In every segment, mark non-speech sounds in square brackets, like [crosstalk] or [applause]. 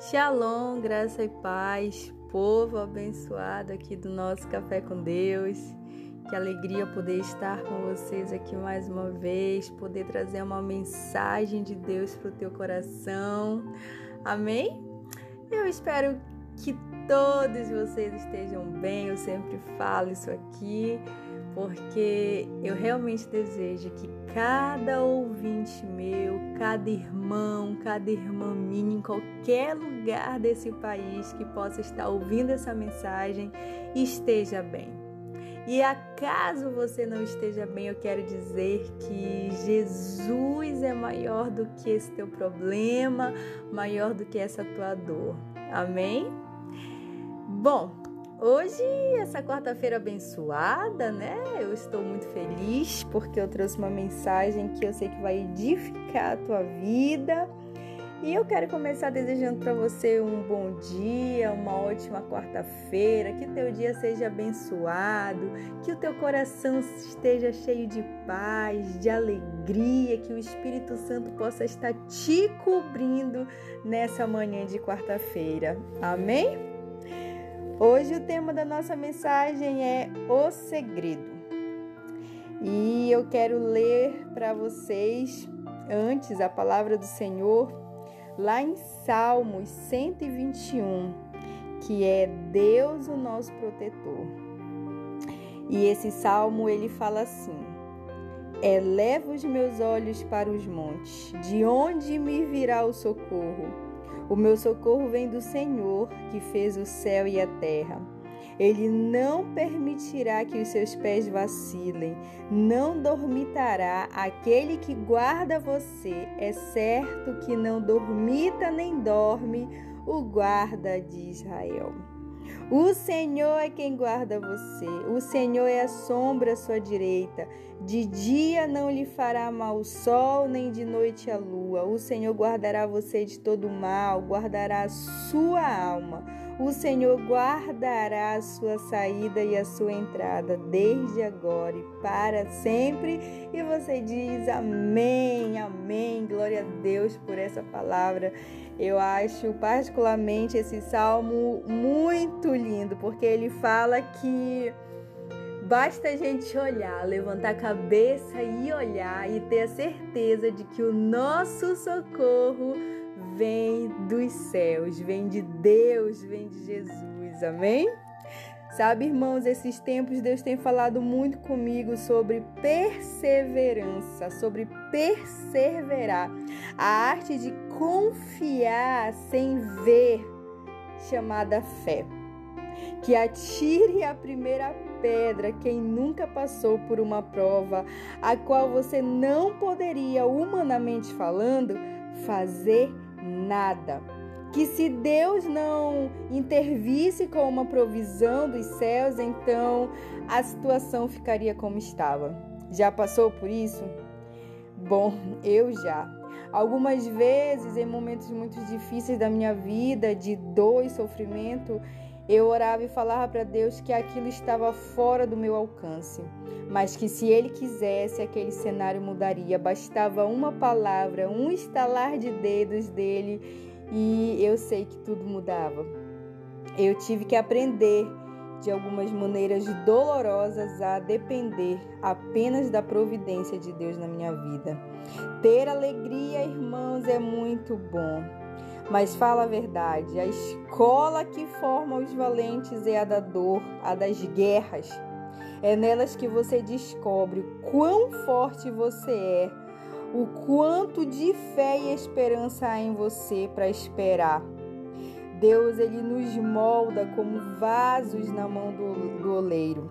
Shalom, graça e paz, povo abençoado aqui do nosso Café com Deus. Que alegria poder estar com vocês aqui mais uma vez, poder trazer uma mensagem de Deus para o teu coração. Amém? Eu espero que todos vocês estejam bem. Eu sempre falo isso aqui porque eu realmente desejo que cada ouvinte meu, cada irmão, cada irmã minha, em qualquer lugar desse país que possa estar ouvindo essa mensagem, esteja bem. E acaso você não esteja bem, eu quero dizer que Jesus é maior do que esse teu problema, maior do que essa tua dor. Amém? Bom, Hoje, essa quarta-feira abençoada, né? Eu estou muito feliz porque eu trouxe uma mensagem que eu sei que vai edificar a tua vida. E eu quero começar desejando para você um bom dia, uma ótima quarta-feira, que teu dia seja abençoado, que o teu coração esteja cheio de paz, de alegria, que o Espírito Santo possa estar te cobrindo nessa manhã de quarta-feira. Amém? Hoje o tema da nossa mensagem é o segredo. E eu quero ler para vocês antes a palavra do Senhor lá em Salmos 121, que é Deus o nosso protetor. E esse salmo ele fala assim: Eleva os meus olhos para os montes, de onde me virá o socorro? O meu socorro vem do Senhor, que fez o céu e a terra. Ele não permitirá que os seus pés vacilem, não dormitará aquele que guarda você. É certo que não dormita nem dorme o guarda de Israel. O Senhor é quem guarda você, o Senhor é a sombra à sua direita. De dia não lhe fará mal o sol, nem de noite a lua. O Senhor guardará você de todo mal, guardará a sua alma. O Senhor guardará a sua saída e a sua entrada, desde agora e para sempre. E você diz amém, amém. Glória a Deus por essa palavra. Eu acho particularmente esse salmo muito lindo, porque ele fala que basta a gente olhar, levantar a cabeça e olhar e ter a certeza de que o nosso socorro vem dos céus, vem de Deus, vem de Jesus. Amém? Sabe, irmãos, esses tempos Deus tem falado muito comigo sobre perseverança, sobre perseverar, a arte de confiar sem ver, chamada fé. Que atire a primeira pedra quem nunca passou por uma prova a qual você não poderia, humanamente falando, fazer nada. Que se Deus não intervisse com uma provisão dos céus, então a situação ficaria como estava. Já passou por isso? Bom, eu já. Algumas vezes, em momentos muito difíceis da minha vida, de dor e sofrimento, eu orava e falava para Deus que aquilo estava fora do meu alcance, mas que se Ele quisesse, aquele cenário mudaria. Bastava uma palavra, um estalar de dedos dele e eu sei que tudo mudava. Eu tive que aprender de algumas maneiras dolorosas a depender apenas da providência de Deus na minha vida. Ter alegria, irmãos, é muito bom. Mas fala a verdade, a escola que forma os valentes é a da dor, a das guerras. É nelas que você descobre quão forte você é, o quanto de fé e esperança há em você para esperar. Deus ele nos molda como vasos na mão do, do oleiro.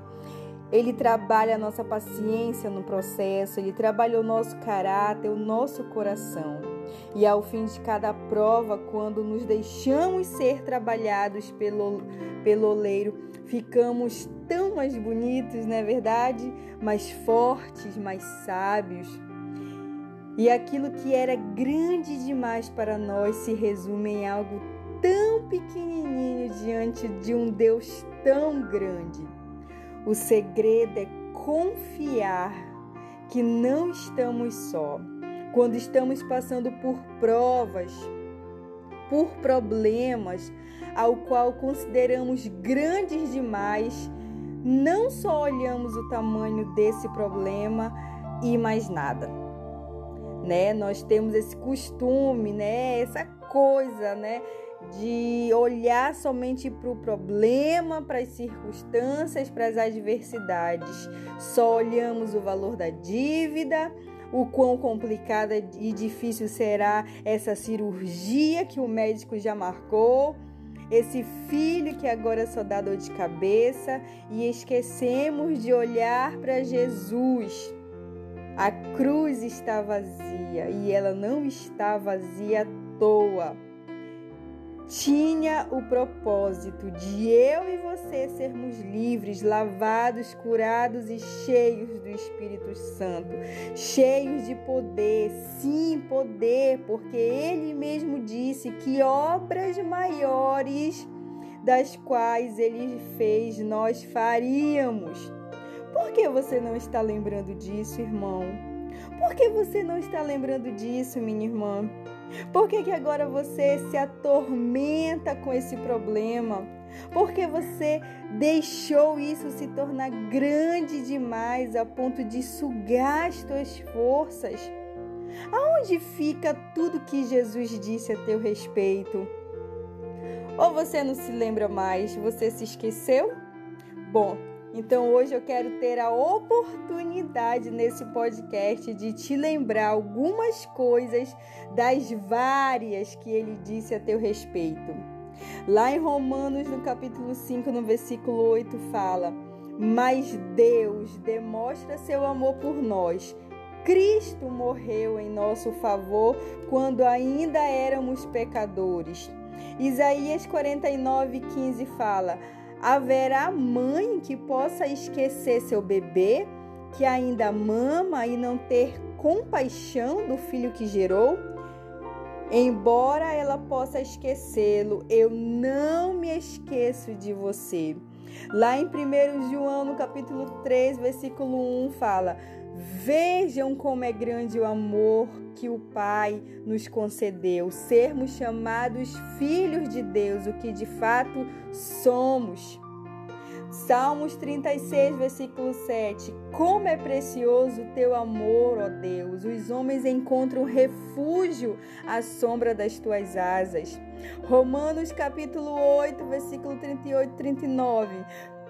Ele trabalha a nossa paciência no processo, ele trabalha o nosso caráter, o nosso coração. E ao fim de cada prova, quando nos deixamos ser trabalhados pelo, pelo oleiro, ficamos tão mais bonitos, não é verdade? Mais fortes, mais sábios. E aquilo que era grande demais para nós se resume em algo tão pequenininho diante de um Deus tão grande. O segredo é confiar que não estamos só quando estamos passando por provas, por problemas ao qual consideramos grandes demais, não só olhamos o tamanho desse problema e mais nada. Né? Nós temos esse costume, né? Essa coisa, né? De olhar somente para o problema, para as circunstâncias, para as adversidades. Só olhamos o valor da dívida, o quão complicada e difícil será essa cirurgia que o médico já marcou, esse filho que agora só dá dor de cabeça e esquecemos de olhar para Jesus. A cruz está vazia e ela não está vazia à toa tinha o propósito de eu e você sermos livres, lavados, curados e cheios do Espírito Santo, cheios de poder, sim, poder, porque ele mesmo disse que obras maiores das quais ele fez nós faríamos. Por que você não está lembrando disso, irmão? Por que você não está lembrando disso, minha irmã? Por que, que agora você se atormenta com esse problema? Porque você deixou isso se tornar grande demais a ponto de sugar as forças? Aonde fica tudo que Jesus disse a teu respeito? Ou você não se lembra mais? Você se esqueceu? Bom, então hoje eu quero ter a oportunidade nesse podcast de te lembrar algumas coisas das várias que ele disse a teu respeito. Lá em Romanos, no capítulo 5, no versículo 8, fala: Mas Deus demonstra seu amor por nós. Cristo morreu em nosso favor quando ainda éramos pecadores. Isaías 49, 15 fala: Haverá mãe que possa esquecer seu bebê, que ainda mama e não ter compaixão do filho que gerou? Embora ela possa esquecê-lo, eu não me esqueço de você. Lá em 1 João, no capítulo 3, versículo 1, fala: Vejam como é grande o amor que o Pai nos concedeu, sermos chamados filhos de Deus, o que de fato somos. Salmos 36, versículo 7. Como é precioso o teu amor, ó Deus! Os homens encontram refúgio à sombra das tuas asas. Romanos capítulo 8, versículo 38 e 39.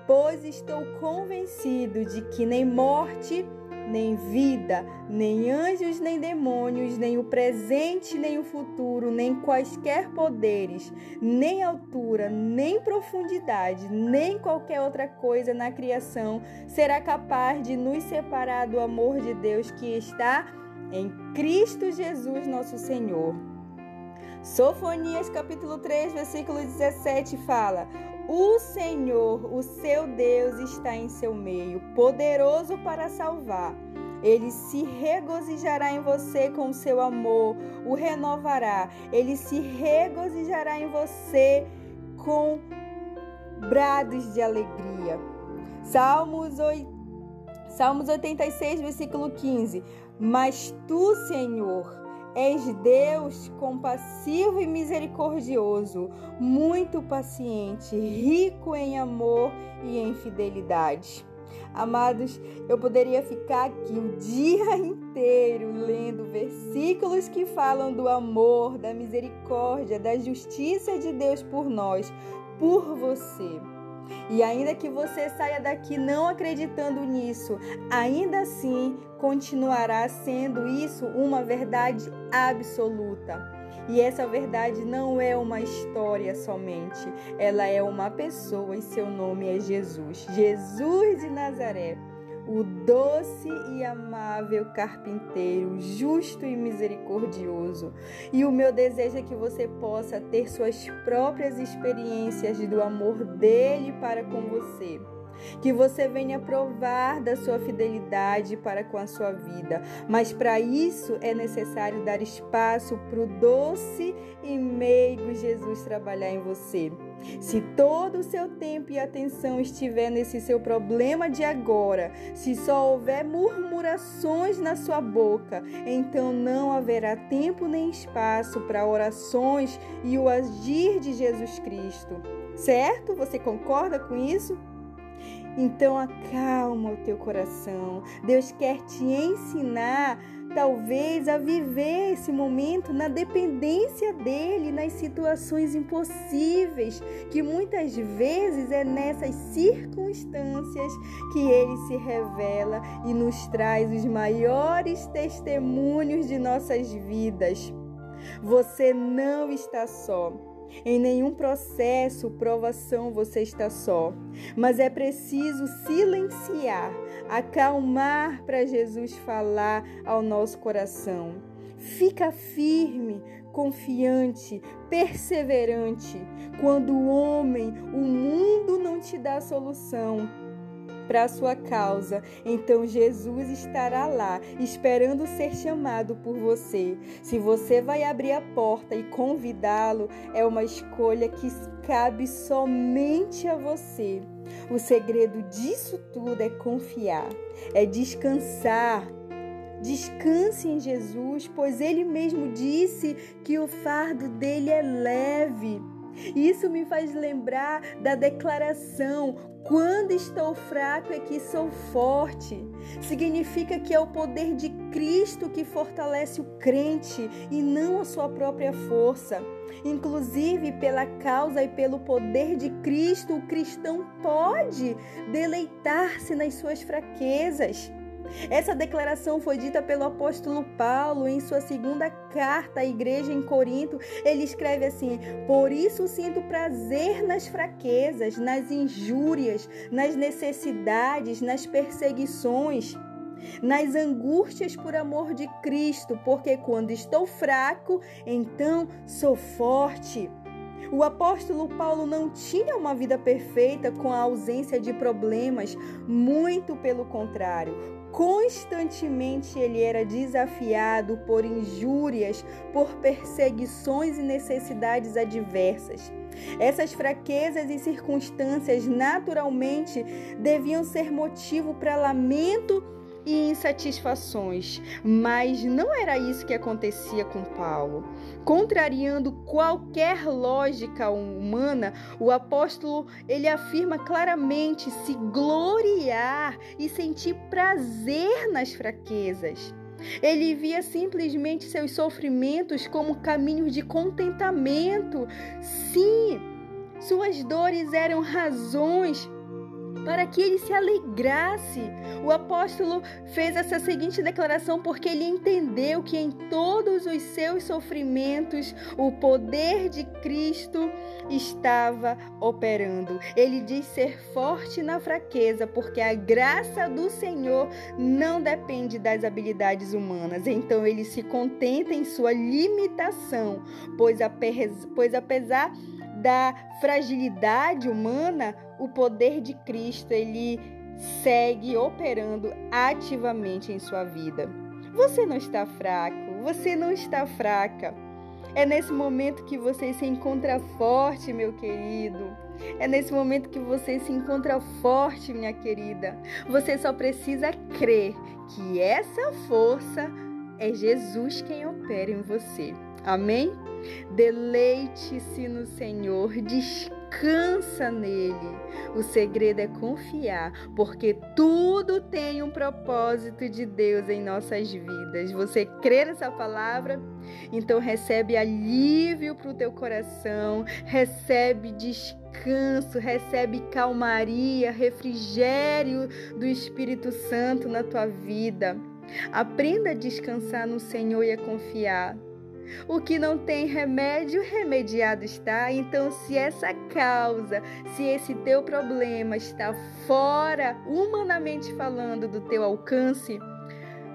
Pois estou convencido de que nem morte, nem vida, nem anjos, nem demônios, nem o presente, nem o futuro, nem quaisquer poderes, nem altura, nem profundidade, nem qualquer outra coisa na criação será capaz de nos separar do amor de Deus que está em Cristo Jesus, nosso Senhor. Sofonias capítulo 3, versículo 17 fala: o Senhor, o seu Deus, está em seu meio, poderoso para salvar. Ele se regozijará em você com o seu amor, o renovará. Ele se regozijará em você com brados de alegria. Salmos, 8, Salmos 86, versículo 15. Mas tu, Senhor, És Deus compassivo e misericordioso, muito paciente, rico em amor e em fidelidade. Amados, eu poderia ficar aqui o dia [laughs] inteiro lendo versículos que falam do amor, da misericórdia, da justiça de Deus por nós, por você. E ainda que você saia daqui não acreditando nisso, ainda assim continuará sendo isso uma verdade absoluta. E essa verdade não é uma história somente, ela é uma pessoa e seu nome é Jesus. Jesus de Nazaré o doce e amável carpinteiro, justo e misericordioso. E o meu desejo é que você possa ter suas próprias experiências do amor dele para com você que você venha provar da sua fidelidade para com a sua vida. Mas para isso é necessário dar espaço para o doce e meigo Jesus trabalhar em você. Se todo o seu tempo e atenção estiver nesse seu problema de agora, se só houver murmurações na sua boca, então não haverá tempo nem espaço para orações e o agir de Jesus Cristo. Certo? Você concorda com isso? Então acalma o teu coração. Deus quer te ensinar, talvez, a viver esse momento na dependência dele, nas situações impossíveis, que muitas vezes é nessas circunstâncias que ele se revela e nos traz os maiores testemunhos de nossas vidas. Você não está só. Em nenhum processo, provação você está só, mas é preciso silenciar, acalmar para Jesus falar ao nosso coração. Fica firme, confiante, perseverante. Quando o homem, o mundo não te dá solução, para a sua causa, então Jesus estará lá, esperando ser chamado por você. Se você vai abrir a porta e convidá-lo, é uma escolha que cabe somente a você. O segredo disso tudo é confiar, é descansar. Descanse em Jesus, pois ele mesmo disse que o fardo dele é leve. Isso me faz lembrar da declaração: quando estou fraco é que sou forte. Significa que é o poder de Cristo que fortalece o crente e não a sua própria força. Inclusive, pela causa e pelo poder de Cristo, o cristão pode deleitar-se nas suas fraquezas. Essa declaração foi dita pelo apóstolo Paulo em sua segunda carta à igreja em Corinto. Ele escreve assim: Por isso sinto prazer nas fraquezas, nas injúrias, nas necessidades, nas perseguições nas angústias por amor de Cristo, porque quando estou fraco, então sou forte. O apóstolo Paulo não tinha uma vida perfeita com a ausência de problemas, muito pelo contrário. Constantemente ele era desafiado por injúrias, por perseguições e necessidades adversas. Essas fraquezas e circunstâncias naturalmente deviam ser motivo para lamento e insatisfações, mas não era isso que acontecia com Paulo. Contrariando qualquer lógica humana, o apóstolo ele afirma claramente se gloriar e sentir prazer nas fraquezas. Ele via simplesmente seus sofrimentos como caminhos de contentamento. Sim, suas dores eram razões para que ele se alegrasse. O apóstolo fez essa seguinte declaração porque ele entendeu que em todos os seus sofrimentos o poder de Cristo estava operando. Ele diz ser forte na fraqueza, porque a graça do Senhor não depende das habilidades humanas. Então ele se contenta em sua limitação, pois, apesar da fragilidade humana, o poder de Cristo ele segue operando ativamente em sua vida. Você não está fraco, você não está fraca. É nesse momento que você se encontra forte, meu querido. É nesse momento que você se encontra forte, minha querida. Você só precisa crer que essa força é Jesus quem opera em você. Amém? Deleite-se no Senhor, descansa nele. O segredo é confiar, porque tudo tem um propósito de Deus em nossas vidas. Você crê nessa palavra? Então recebe alívio para o teu coração, recebe descanso, recebe calmaria, refrigério do Espírito Santo na tua vida. Aprenda a descansar no Senhor e a confiar. O que não tem remédio, remediado está. Então, se essa causa, se esse teu problema está fora, humanamente falando, do teu alcance,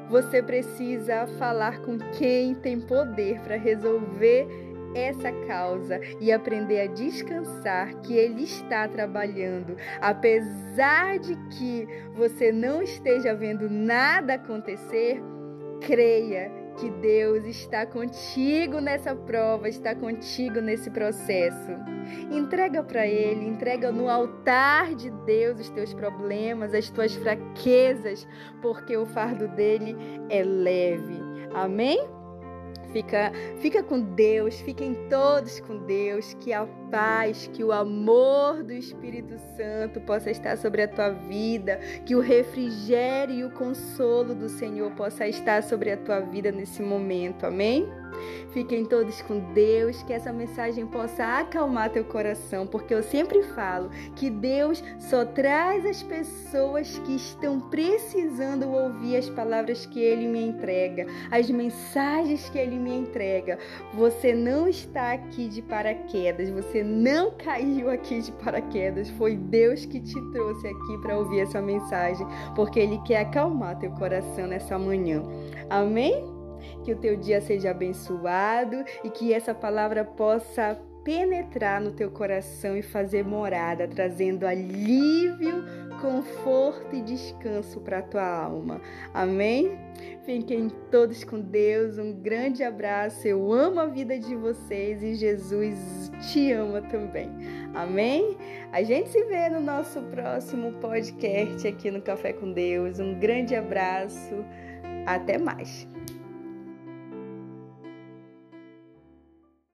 você precisa falar com quem tem poder para resolver essa causa e aprender a descansar que Ele está trabalhando, apesar de que você não esteja vendo nada acontecer, creia que Deus está contigo nessa prova, está contigo nesse processo. Entrega para Ele, entrega no altar de Deus os teus problemas, as tuas fraquezas, porque o fardo dele é leve. Amém? Fica, fica com Deus, fiquem todos com Deus, que a paz, que o amor do Espírito Santo possa estar sobre a tua vida, que o refrigério e o consolo do Senhor possa estar sobre a tua vida nesse momento. Amém? Fiquem todos com Deus, que essa mensagem possa acalmar teu coração, porque eu sempre falo que Deus só traz as pessoas que estão precisando ouvir as palavras que Ele me entrega, as mensagens que Ele me entrega. Você não está aqui de paraquedas, você não caiu aqui de paraquedas, foi Deus que te trouxe aqui para ouvir essa mensagem, porque Ele quer acalmar teu coração nessa manhã. Amém? Que o teu dia seja abençoado e que essa palavra possa penetrar no teu coração e fazer morada, trazendo alívio, conforto e descanso para a tua alma. Amém? Fiquem todos com Deus. Um grande abraço. Eu amo a vida de vocês e Jesus te ama também. Amém? A gente se vê no nosso próximo podcast aqui no Café com Deus. Um grande abraço. Até mais.